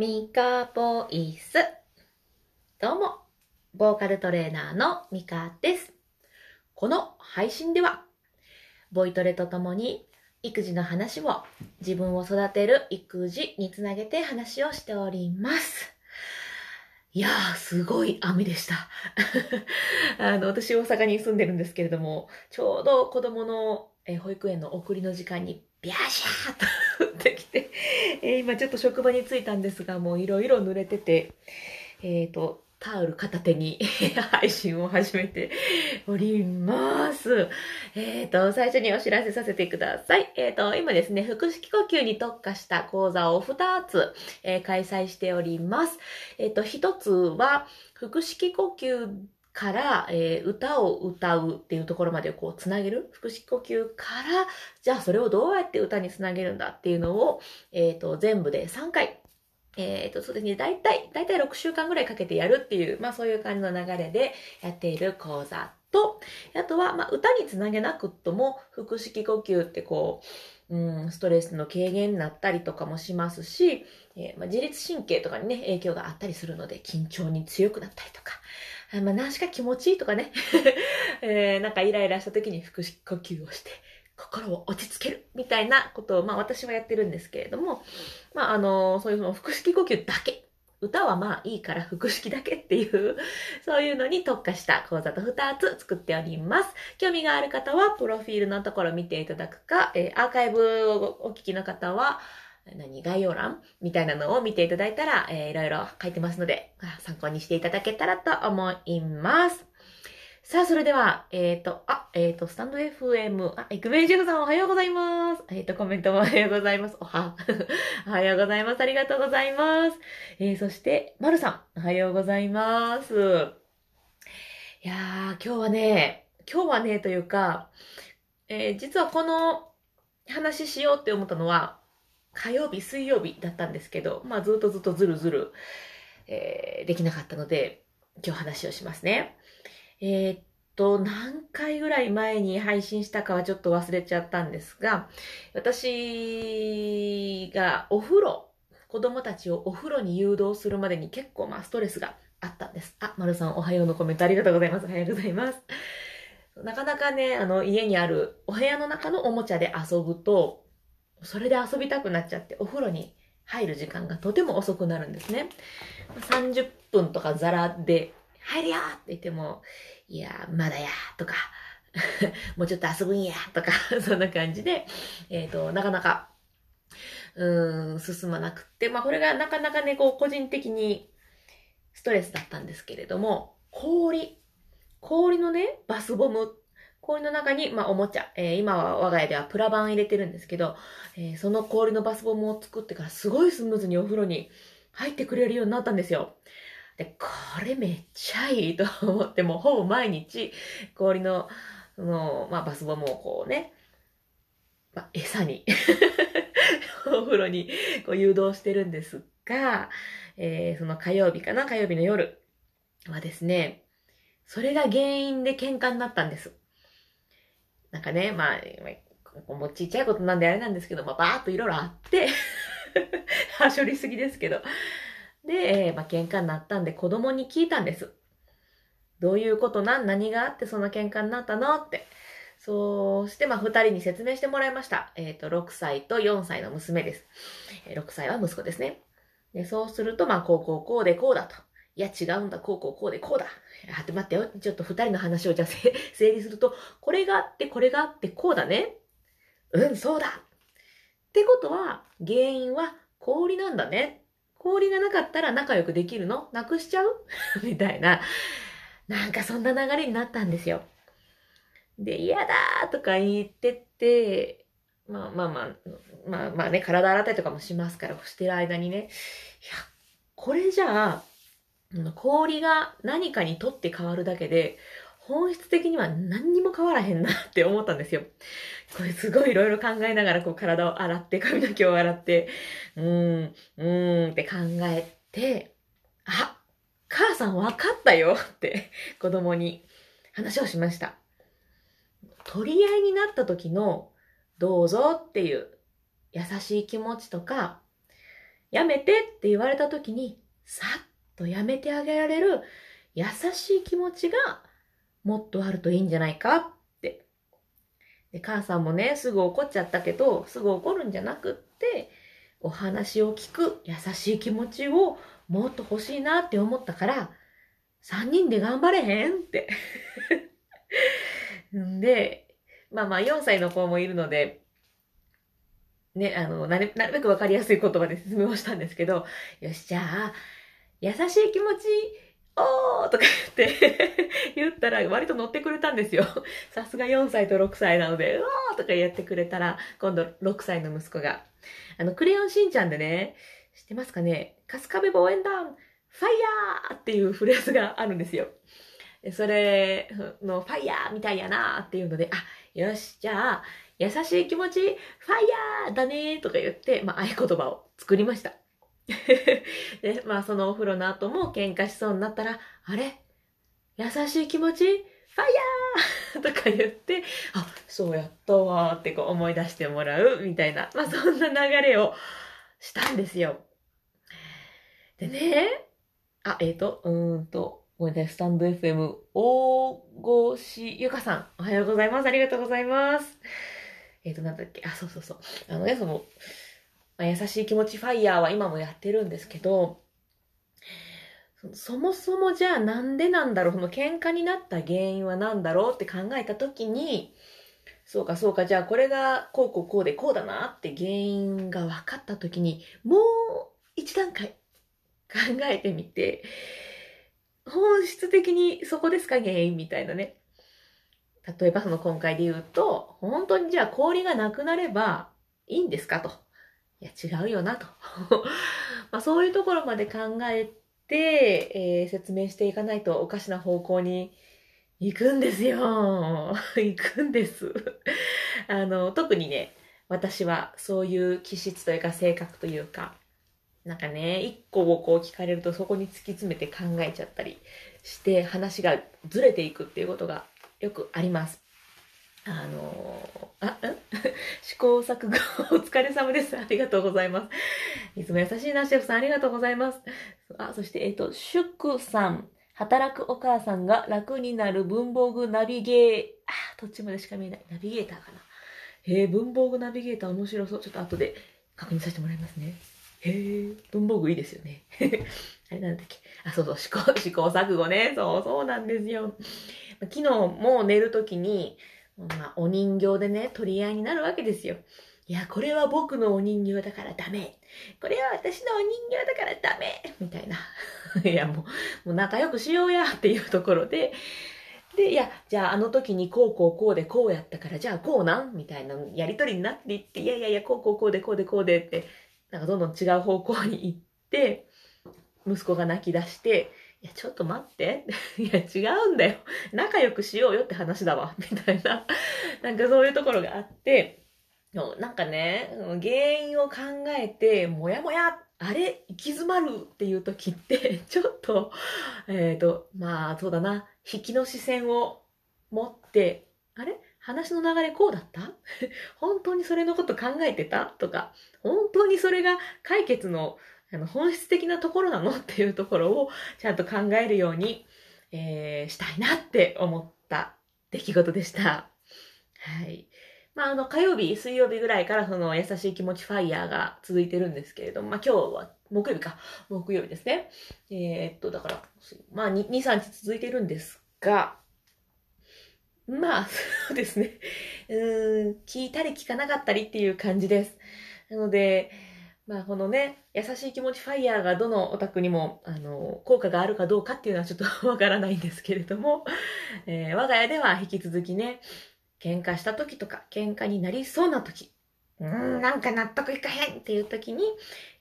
ミカボイス。どうも、ボーカルトレーナーのミカです。この配信では、ボイトレとともに育児の話を自分を育てる育児につなげて話をしております。いやー、すごい雨でした。あの、私大阪に住んでるんですけれども、ちょうど子供のえ保育園の送りの時間にビャーシャーとっ、え今ちょっと職場に着いたんですが、もういろいろ濡れてて、えっ、と、タオル片手に 配信を始めております。えっ、と、最初にお知らせさせてください。えっ、と、今ですね、腹式呼吸に特化した講座を2つ、えー開催しております。えっ、と、1つは、腹式呼吸から、えー歌を歌うっていうところまでこうつなげる？腹式呼吸から、じゃあそれをどうやって歌につなげるんだっていうのを、えっ、と、全部で3回、えっ、と、そうですね、大体、大体6週間ぐらいかけてやるっていう、まあそういう感じの流れでやっている講座と、あとは、まあ歌につなげなくとも、腹式呼吸ってこう、うん、ストレスの軽減になったりとかもしますし、えーまあ、自律神経とかにね、影響があったりするので、緊張に強くなったりとか、まあ、何しか気持ちいいとかね、えーなんかイライラした時に腹式呼吸をして、心を落ち着けるみたいなことを、まあ私はやってるんですけれども、まああのそういうその腹式呼吸だけ。歌はまあいいから腹式だけっていう、そういうのに特化した講座と2つ作っております。興味がある方は、プロフィールのところ見ていただくか、えーアーカイブをお聞きの方は、何、概要欄みたいなのを見ていただいたら、えーいろいろ書いてますので、参考にしていただけたらと思います。さあ、それでは、えっ、と、あ、えっ、と、スタンド FM、あ、イクベンシェフさんおはようございます。えっ、と、コメントもおはようございます。おは、おはようございます。ありがとうございます。えー、そして、まるさん、おはようございます。いやー、今日はね、今日はね、というか、えー実はこの話しようって思ったのは、火曜日、水曜日だったんですけど、まあずっとずっとずるずる、えーできなかったので、今日話をしますね。えーっと、何回ぐらい前に配信したかはちょっと忘れちゃったんですが、私がお風呂、子供たちをお風呂に誘導するまでに結構まあストレスがあったんです。あ、まるさんおはようのコメントありがとうございます。おはようございます。なかなかね、あの、家にあるお部屋の中のおもちゃで遊ぶと、それで遊びたくなっちゃって、お風呂に入る時間がとても遅くなるんですね。30分とかザラで、入るよって言っても、いや、まだや、とか、もうちょっと遊ぶんや、とか、そんな感じで、えっ、と、なかなか、うん、進まなくって、まあこれがなかなかね、こう、個人的にストレスだったんですけれども、氷、氷のね、バスボム、氷の中に、まあ、おもちゃ、えー今は我が家ではプラバン入れてるんですけど、えーその氷のバスボムを作ってからすごいスムーズにお風呂に入ってくれるようになったんですよ。で、これめっちゃいいと思って、もうほぼ毎日氷の、その、まあ、バスボムをこうね、まあ、餌に お風呂にこう誘導してるんですが、えーその火曜日かな火曜日の夜はですね、それが原因で喧嘩になったんです。なんかね、まあ、もうちっちゃいことなんであれなんですけど、まあ、バーっといろいろあって、はしょりすぎですけど。で、えーまあ、喧嘩になったんで子供に聞いたんです。どういうことなん？何があってその喧嘩になったの？って。そうして、まあ、二人に説明してもらいました。えっ、と、6歳と4歳の娘です。えー6歳は息子ですね。で、そうすると、まあ、こうこうこうでこうだと。いや、違うんだ、こうこうこうでこうだ。あ、って待ってよ。ちょっと二人の話をじゃあ 整理すると、これがあって、これがあって、こうだね。うん、そうだ。ってことは、原因は氷なんだね。氷がなかったら仲良くできるの？なくしちゃう？みたいな。なんかそんな流れになったんですよ。で、嫌だーとか言ってって、まあまあまあ、まあまあね、体洗ったりとかもしますから、してる間にね、いや、これじゃあ、氷が何かにとって変わるだけで、本質的には何にも変わらへんなって思ったんですよ。これすごいいろいろ考えながらこう体を洗って、髪の毛を洗って、うーん、うーんって考えて、あ、母さん分かったよって子供に話をしました。取り合いになった時のどうぞっていう優しい気持ちとか、やめてって言われた時に、さっとやめてあげられる優しい気持ちがもっとあるといいんじゃないかって。で、母さんもね、すぐ怒っちゃったけど、すぐ怒るんじゃなくって、お話を聞く優しい気持ちをもっと欲しいなって思ったから、3人で頑張れへんってん で、まあまあ4歳の子もいるので、ね、あの、なるなるべくわかりやすい言葉で説明をしたんですけど、よし、じゃあ、優しい気持ち、おーとか言って 言ったら割と乗ってくれたんですよ。さすが4歳と6歳なので、うわーとか言ってくれたら、今度6歳の息子が、あの、クレヨンしんちゃんでね、知ってますかね？春日部応援団、ファイヤーっていうフレーズがあるんですよ。それのファイヤーみたいやなっていうので、あ、よし、じゃあ、優しい気持ち、ファイヤーだねとか言って、まあ、合言葉を作りました。で、まあ、そのお風呂の後も喧嘩しそうになったら、あれ？優しい気持ち、ファイヤー とか言って、あ、そうやったわってこう思い出してもらうみたいな、まあ、そんな流れをしたんですよ。でね、あ、えっ、ー、と、うーんと、ごめんなさい、スタンド FM、大越ゆかさん、おはようございます。ありがとうございます。えっ、ー、と、なんだっけ、あ、そうそうそう。あのね、その、まあ、優しい気持ちファイヤーは今もやってるんですけど、そもそもじゃあなんでなんだろう、その喧嘩になった原因は何だろうって考えたときに、そうかそうか、じゃあこれがこうこうこうでこうだなって原因が分かったときに、もう一段階考えてみて、本質的にそこですか原因みたいなね。例えばその今回で言うと、本当にじゃあ氷がなくなればいいんですかと。いや、違うよなと。まあそういうところまで考えて、えー、説明していかないとおかしな方向に行くんですよ。行くんです。あの、特にね、私はそういう気質というか性格というか、なんかね、一個をこう聞かれるとそこに突き詰めて考えちゃったりして話がずれていくっていうことがよくあります。あのー、あ、ん？試行錯誤お疲れ様です。ありがとうございます。いつも優しいな、シェフさん。ありがとうございます。あ、そして、えっ、と、シュクさん。働くお母さんが楽になる文房具ナビゲー、あ、どっちまでしか見えない。ナビゲーターかな。へえ、文房具ナビゲーター面白そう。ちょっと後で確認させてもらいますね。へえ、文房具いいですよね。あれなんだっけ？あ、そうそう、試行、試行錯誤ね。そう、そうなんですよ。昨日も寝るときに、まあ、お人形でね、取り合いになるわけですよ。いや、これは僕のお人形だからダメ。これは私のお人形だからダメ。みたいな。いや、もう、もう仲良くしようやっていうところで、で、いや、じゃああの時にこうこうこうでこうやったから、じゃあこうなん？みたいなやりとりになっていって、いやいやいや、こうこうこうでこうでこうでって、なんかどんどん違う方向に行って、息子が泣き出して、いや、ちょっと待って。いや、違うんだよ。仲良くしようよって話だわ。みたいな。なんかそういうところがあって、なんかね、原因を考えて、もやもや、あれ、行き詰まるっていう時って、ちょっと、えっ、ー、と、まあ、そうだな、引きの視線を持って、あれ？話の流れこうだった？本当にそれのこと考えてた？とか、本当にそれが解決のあの本質的なところなのっていうところをちゃんと考えるように、えー、したいなって思った出来事でした。はい。まあ、あの、火曜日、水曜日ぐらいからその優しい気持ちファイヤーが続いてるんですけれども、まあ今日は木曜日か、木曜日ですね。えー、っと、だから、まあ2、2、3日続いてるんですが、まあ、そうですね。うん、聞いたり聞かなかったりっていう感じです。なので、まあこのね、優しい気持ちファイヤーがどのお宅にも、あの、効果があるかどうかっていうのは ちょっとわからないんですけれども、えー、我が家では引き続きね、喧嘩した時とか、喧嘩になりそうな時、うーん、なんか納得いかへんっていう時に、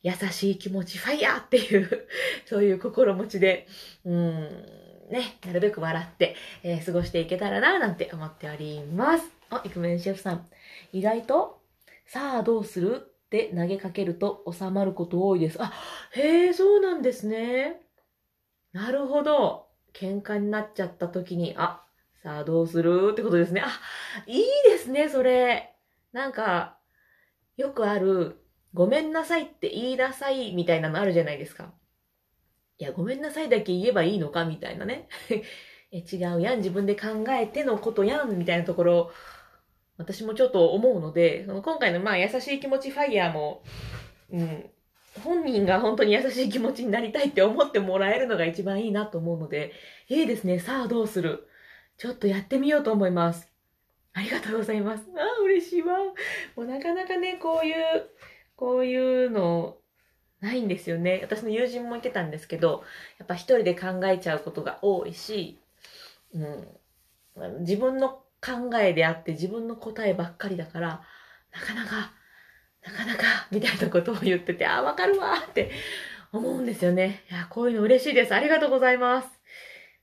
優しい気持ちファイヤーっていう そういう心持ちで、うん、ね、なるべく笑って、えー、過ごしていけたらな、なんて思っております。あ、イクメンシェフさん。意外と、さあどうする？って投げかけると収まること多いです。あ、へえ、そうなんですね。なるほど。喧嘩になっちゃった時に、あ、さあどうするってことですね。あ、いいですね、それ。なんか、よくある、ごめんなさいって言いなさいみたいなのあるじゃないですか。いや、ごめんなさいだけ言えばいいのかみたいなね。え違うやん、自分で考えてのことやん、みたいなところ、私もちょっと思うので、その今回のまあ優しい気持ちファイヤーも、うん、本人が本当に優しい気持ちになりたいって思ってもらえるのが一番いいなと思うので、いいですね。さあどうする？ちょっとやってみようと思います。ありがとうございます。ああ、嬉しいわ。もうなかなかね、こういう、こういうの、ないんですよね。私の友人も言ってたんですけど、やっぱ一人で考えちゃうことが多いし、うん、自分の考えであって自分の答えばっかりだから、なかなか、なかなか、みたいなことを言ってて、あ、わかるわって思うんですよね。いや、こういうの嬉しいです。ありがとうございます。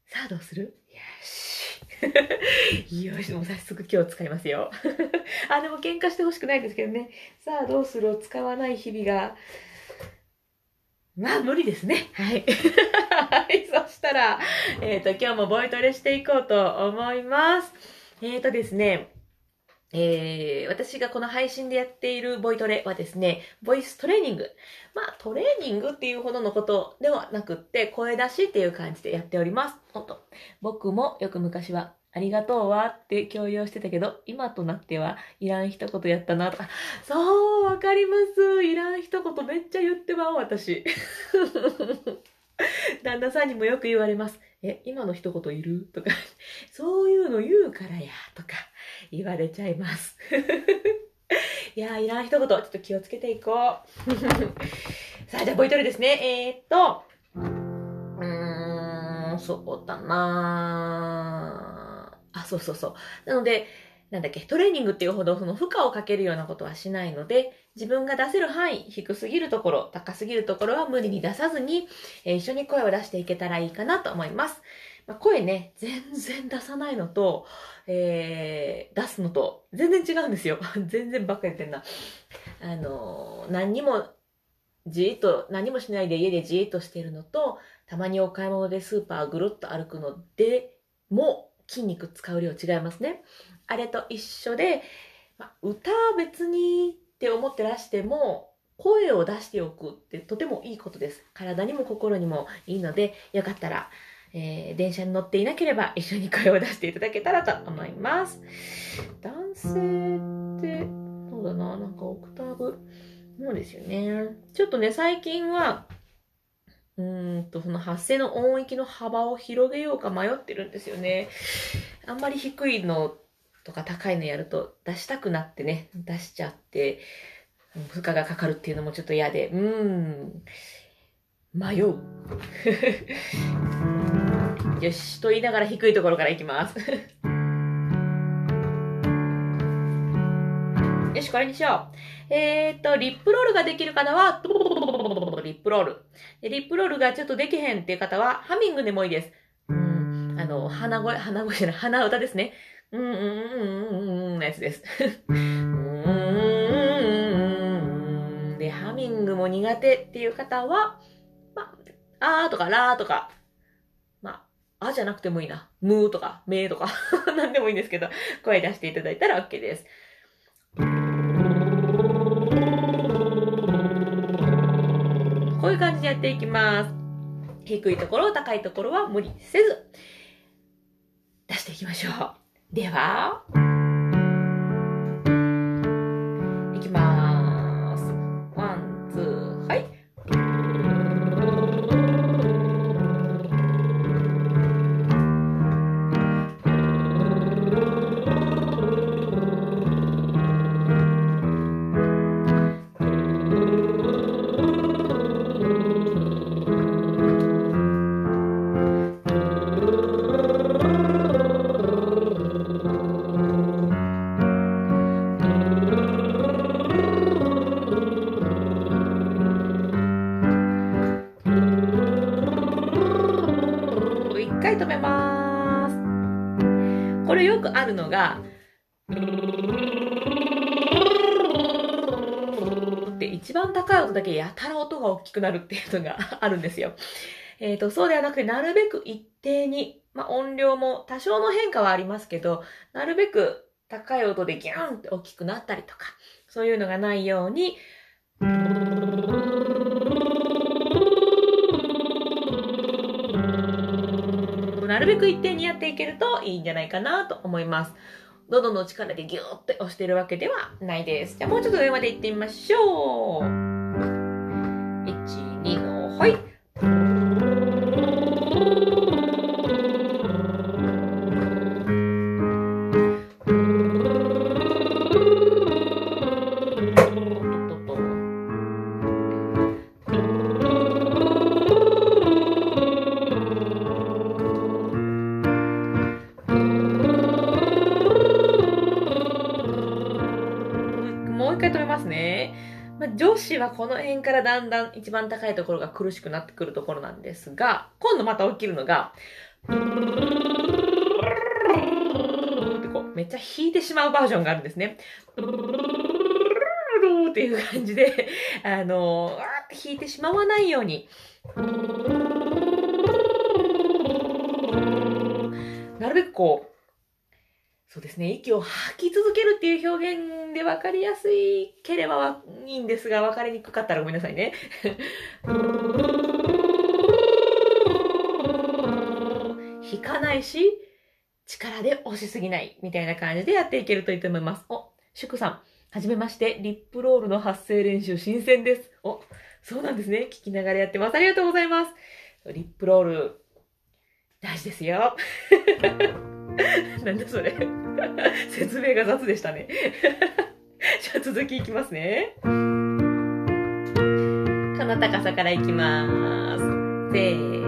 さあ、どうする？よし。よし、もう早速今日使いますよ。あ、でも喧嘩してほしくないですけどね。さあ、どうする？を使わない日々が、まあ、無理ですね。はい。はい、そしたら、えっ、ー、と、今日もボイトレしていこうと思います。えっ、ー、とですね、えー、私がこの配信でやっているボイトレはですね、ボイストレーニング。まあ、トレーニングっていうほどのことではなくって、声出しっていう感じでやっております。ほんと。僕もよく昔は、ありがとうわって強要してたけど、今となってはいらん一言やったなとか、そう、わかります。いらん一言めっちゃ言ってまう、私。旦那さんにもよく言われます。え、今の一言いる？とか、そういうの言うからや、とか言われちゃいます。いやいらん一言、ちょっと気をつけていこう。さあ、じゃあ、ボイトレですね。えー、っと、うーん、そうだなあ、そうそうそう。なので、なんだっけ、トレーニングっていうほどその負荷をかけるようなことはしないので、自分が出せる範囲、低すぎるところ、高すぎるところは無理に出さずに、えー、一緒に声を出していけたらいいかなと思います。まあ、声ね、全然出さないのと、えー、出すのと、全然違うんですよ。全然ばっか言ってんな。あのー、何にも、じーっと、何もしないで家でじーっとしてるのと、たまにお買い物でスーパーぐるっと歩くのでも筋肉使う量違いますね。あれと一緒で、まあ、歌は別にって思ってらしても、声を出しておくってとてもいいことです。体にも心にもいいので、よかったら、えー、電車に乗っていなければ一緒に声を出していただけたらと思います。男性って、そうだな、なんかオクターブ、そうですよね。ちょっとね、最近は、うんと、その発声の音域の幅を広げようか迷ってるんですよね。あんまり低いのとか高いのやると出したくなってね、出しちゃって、負荷がかかるっていうのもちょっと嫌で、うーん、迷う。よし、と言いながら低いところからいきます。よし、これにしよう。えー、っと、リップロールができる方は、リップロール。リップロールがちょっとできへんっていう方は、ハミングでもいいです。うん、あの、鼻声、鼻声じゃない、鼻歌ですね。うん、うん、うん、うん、うん、のやつです。うん、で、ハミングも苦手っていう方は、まあ、あーとかラーとか、まあ、あじゃなくてもいいな。ムーとか、メーとか、なんでもいいんですけど、声出していただいたら OK です。こういう感じでやっていきます。低いところ、高いところは無理せず、出していきましょう。では、って一番高い音だけやたら音が大きくなるっていうのがあるんですよ。えっ、ー、と、そうではなくて、なるべく一定に、まあ、音量も多少の変化はありますけど、なるべく高い音でギャンって大きくなったりとか、そういうのがないように、なるべく一定にやっていけるといいんじゃないかなと思います。喉の力でギューって押してるわけではないです。じゃあもうちょっと上まで行ってみましょう。女子はこの辺からだんだん一番高いところが苦しくなってくるところなんですが、今度また起きるのが、ってこう、めっちゃ弾いてしまうバージョンがあるんですね。っていう感じで、あの、弾いてしまわないように、なるべくこう、そうですね、息を吐き続けるっていう表現で分かりやすいければいいんですが、分かりにくかったらごめんなさいね。引かないし、力で押しすぎないみたいな感じでやっていけるといいと思います。お、祝さん、はじめまして、リップロールの発声練習新鮮です。お、そうなんですね。聞きながらやってます。ありがとうございます。リップロール、大事ですよ。なんだそれ。説明が雑でしたね。じゃあ続きいきますね。この高さからいきます。せー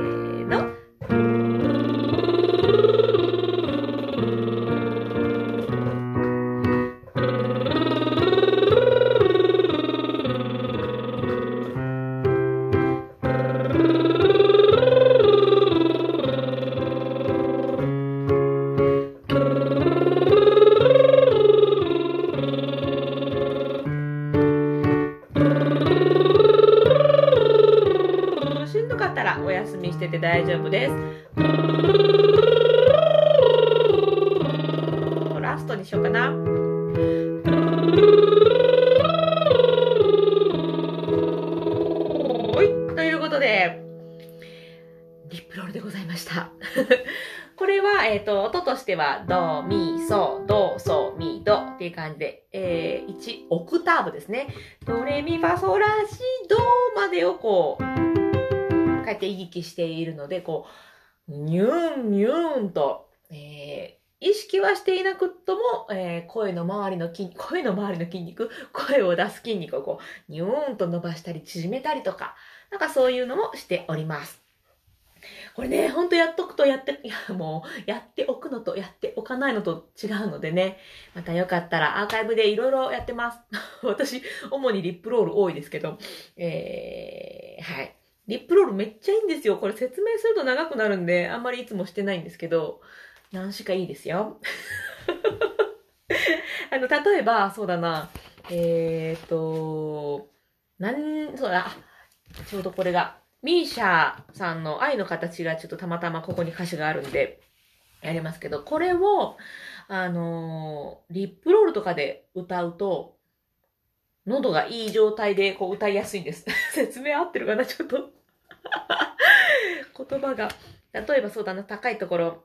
大丈夫です。ラストにしようかな。ということで、リップロールでございました。これは、えっ、ー、と、音としては、ド、ミ、ソ、ド、ソ、ミ、ドっていう感じで、えー、1オクターブですね。ドレミファソラシドまでをこう、て言い来しているので、こう、ニューン、ニュンと、えー、意識はしていなくとも、えー、声の周りの筋、声の周りの筋肉、声を出す筋肉をこう、ニューンと伸ばしたり縮めたりとか、なんかそういうのもしております。これね、ほんとやっとくとやって、いや、もう、やっておくのとやっておかないのと違うのでね、またよかったらアーカイブでいろいろやってます。私、主にリップロール多いですけど、えー、はい。リップロールめっちゃいいんですよ。これ説明すると長くなるんで、あんまりいつもしてないんですけど、何しかいいですよ。あの、例えば、そうだな、えー、っと、なん、そうだ、ちょうどこれが、ミーシャーさんの愛の形がちょっとたまたまここに歌詞があるんで、やりますけど、これを、あのー、リップロールとかで歌うと、喉がいい状態でこう歌いやすいんです。説明合ってるかな？ちょっと 言葉が。例えばそうだな、高いところ。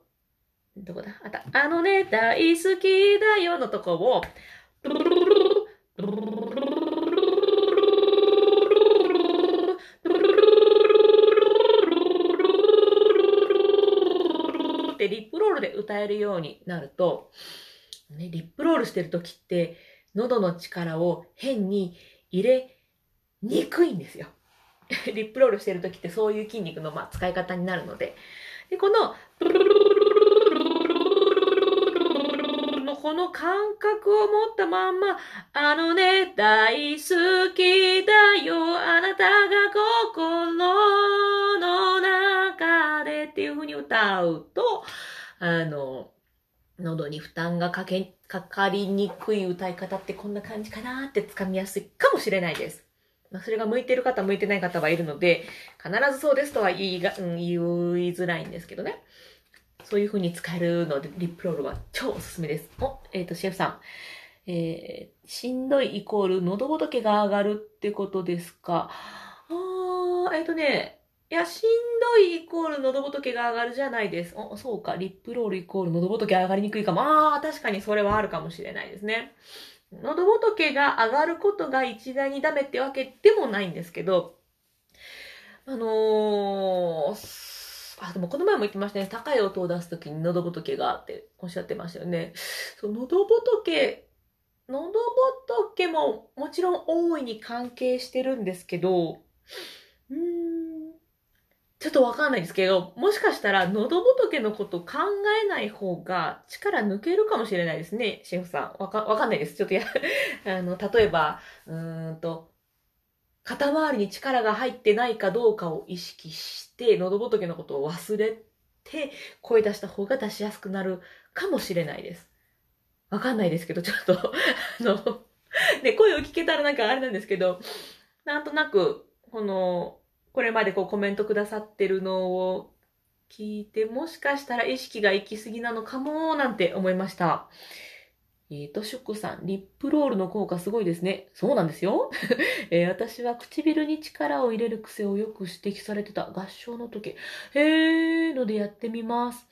どこだ？あた。あのね、大好きだよのとこを、ってリップロールで歌えるようになると、ね、リップロールしてる時って、喉の力を変に入れにくいんですよ。リップロールしてる時ってそういう筋肉のまあ使い方になるので。で、この、この感覚を持ったまんま、あのね、大好きだよ、あなたが心の中でっていう風に歌うと、あの、喉に負担がかけ、かかりにくい歌い方ってこんな感じかなって掴みやすいかもしれないです。まあ、それが向いてる方、向いてない方はいるので、必ずそうですとは言いが、うん、言いづらいんですけどね。そういう風に使えるので、リップロールは超おすすめです。お、えっ、ー、と、シェフさん。えー、しんどいイコール喉仏が上がるってことですか？あー、えっ、ー、とね、いや、しんどいイコール喉仏が上がるじゃないです。お、そうか。リップロールイコール喉仏上がりにくいかも。あー、確かにそれはあるかもしれないですね。喉仏が上がることが一概にダメってわけでもないんですけど、あのー、あ、でもこの前も言ってましたね。高い音を出すときに喉仏がっておっしゃってましたよね。そう、喉仏、喉仏ももちろん大いに関係してるんですけど、うん、ちょっとわかんないですけど、もしかしたら喉仏のこと考えない方が力抜けるかもしれないですね、シェフさん。わか、わかんないです。ちょっとや、あの、例えば、うーんと、肩周りに力が入ってないかどうかを意識して、喉仏のことを忘れて、声出した方が出しやすくなるかもしれないです。わかんないですけど、ちょっと あの、ね、声を聞けたらなんかあれなんですけど、なんとなく、この、これまでこうコメントくださってるのを聞いて、もしかしたら意識が行き過ぎなのかも、なんて思いました。えーと、シュックさん、リップロールの効果すごいですね。そうなんですよ。えー、私は唇に力を入れる癖をよく指摘されてた合唱の時。へーのでやってみます。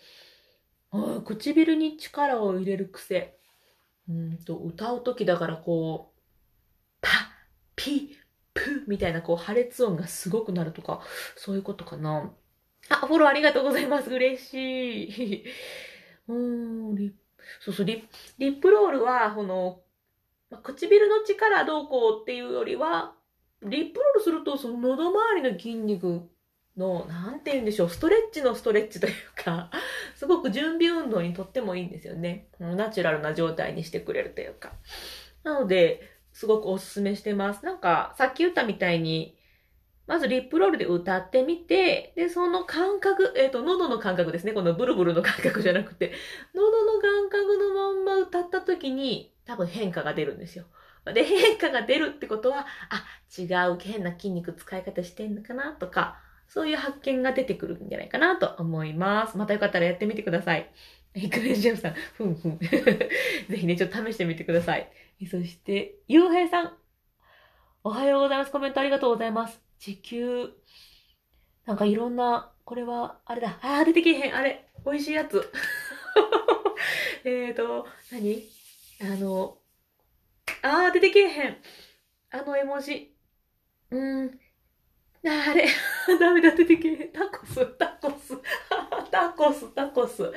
あ唇に力を入れる癖。うんと、歌う時だからこう、パ、ピ、プみたいなこう破裂音がすごくなるとか、そういうことかな。あ、フォローありがとうございます。嬉しい。うーん、リそうそう、リリップロールは、この、ま唇の力どうこうっていうよりは、リップロールすると、その喉周りの筋肉の、なんて言うんでしょう、ストレッチのストレッチというか、すごく準備運動にとってもいいんですよね。ナチュラルな状態にしてくれるというか。なので、すごくおすすめしてます。なんか、さっき言ったみたいに、まずリップロールで歌ってみて、で、その感覚、えっ、ー、と、喉の感覚ですね。このブルブルの感覚じゃなくて、喉の感覚のまんま歌った時に、多分変化が出るんですよ。で、変化が出るってことは、あ、違う変な筋肉使い方してんのかなとか、そういう発見が出てくるんじゃないかなと思います。またよかったらやってみてください。イクレジアムさん、ふんふん。ぜひね、ちょっと試してみてください。そして、ゆうへいさん。おはようございます。コメントありがとうございます。地球。なんかいろんな、これは、あれだ。あー、出てけへん。あれ。美味しいやつ。えーと、何？あの、あー、出てけへん。あの絵文字。うーん。ああれ、ダメだ、出てけへん。タコス、タコス。タコス、タコス。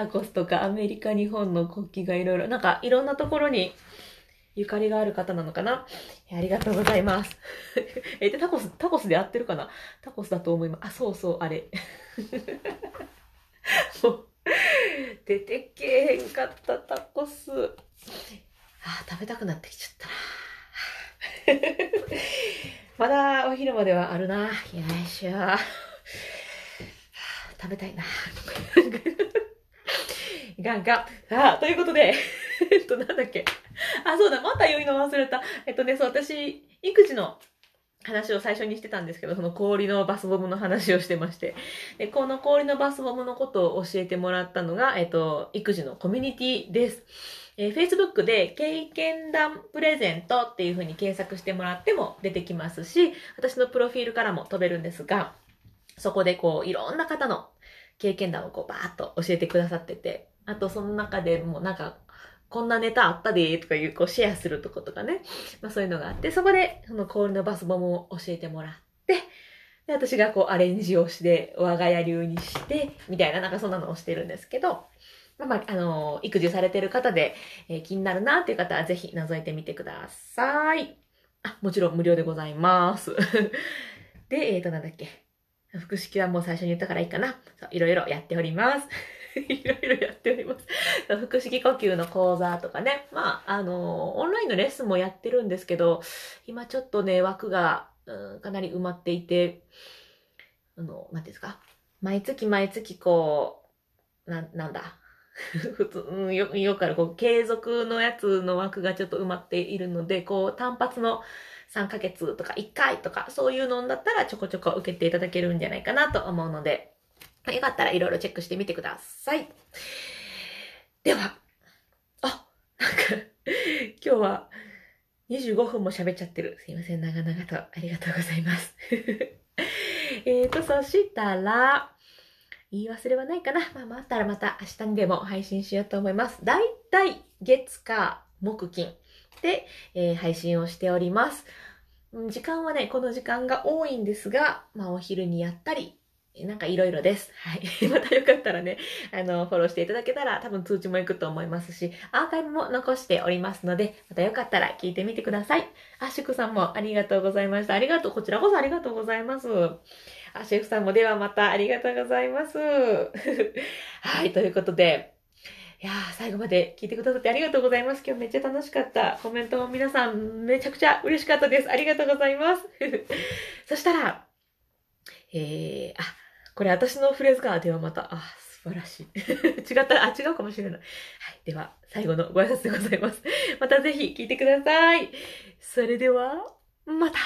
タコスとかアメリカ、日本の国旗がいろいろ、なんかいろんなところにゆかりがある方なのかな？ありがとうございます。え、で、タコス、タコスで合ってるかな？タコスだと思います。あ、そうそう、あれ。出てけへんかったタコス。あ、食べたくなってきちゃったな。まだお昼まではあるな。よいしょ。食べたいな。いかんか。あということで、えっと、なんだっけ。あ、そうだ、また言うの忘れた。えっとね、そう、私、育児の話を最初にしてたんですけど、その氷のバスボムの話をしてまして。で、この氷のバスボムのことを教えてもらったのが、えっと、育児のコミュニティです。えー、Facebook で経験談プレゼントっていう風に検索してもらっても出てきますし、私のプロフィールからも飛べるんですが、そこでこう、いろんな方の経験談をこう、バーッと教えてくださってて、あとその中でもなんか、こんなネタあったでとかいう、こう、シェアするとことかね。まあそういうのがあって、そこで、その氷のバスボムを教えてもらって、で、私がこう、アレンジをして、我が家流にして、みたいな、なんかそんなのをしてるんですけど、まあ、まあ、の、育児されてる方で、えー、気になるなっていう方はぜひ覗いてみてください。あ、もちろん無料でございます。で、えっ、ー、と、なんだっけ。複式はもう最初に言ったからいいかな。そう、いろいろやっております。いろいろやっております。腹式呼吸の講座とかね。まあ、あの、オンラインのレッスンもやってるんですけど、今ちょっとね、枠が、うん、かなり埋まっていて、あの、なんですか？毎月毎月こう、な、なんだ？普通、うん、よ、よくある、こう、継続のやつの枠がちょっと埋まっているので、こう、単発の3ヶ月とか1回とか、そういうのだったらちょこちょこ受けていただけるんじゃないかなと思うので、よかったらいろいろチェックしてみてください。では、あ、なんか、今日は25分も喋っちゃってる。すいません、長々と。ありがとうございます。えっと、そしたら、言い忘れはないかな。まあ、またらまた明日にでも配信しようと思います。だいたい月火木金で、えー、配信をしております。時間はね、この時間が多いんですが、まあお昼にやったり、なんかいろいろです。はい。またよかったらね、あの、フォローしていただけたら多分通知も行くと思いますし、アーカイブも残しておりますので、またよかったら聞いてみてください。あ、シュクさんもありがとうございました。ありがとう。こちらこそありがとうございます。あ、シェフさんもではまたありがとうございます。はい、ということで、いやー、最後まで聞いてくださってありがとうございます。今日めっちゃ楽しかった。コメントも皆さんめちゃくちゃ嬉しかったです。ありがとうございます。そしたら、えー、あ、これ私のフレーズか。ではまた、あ、素晴らしい。違ったら、あ、違うかもしれない。はい。では、最後のご挨拶でございます。またぜひ聞いてください。それでは、また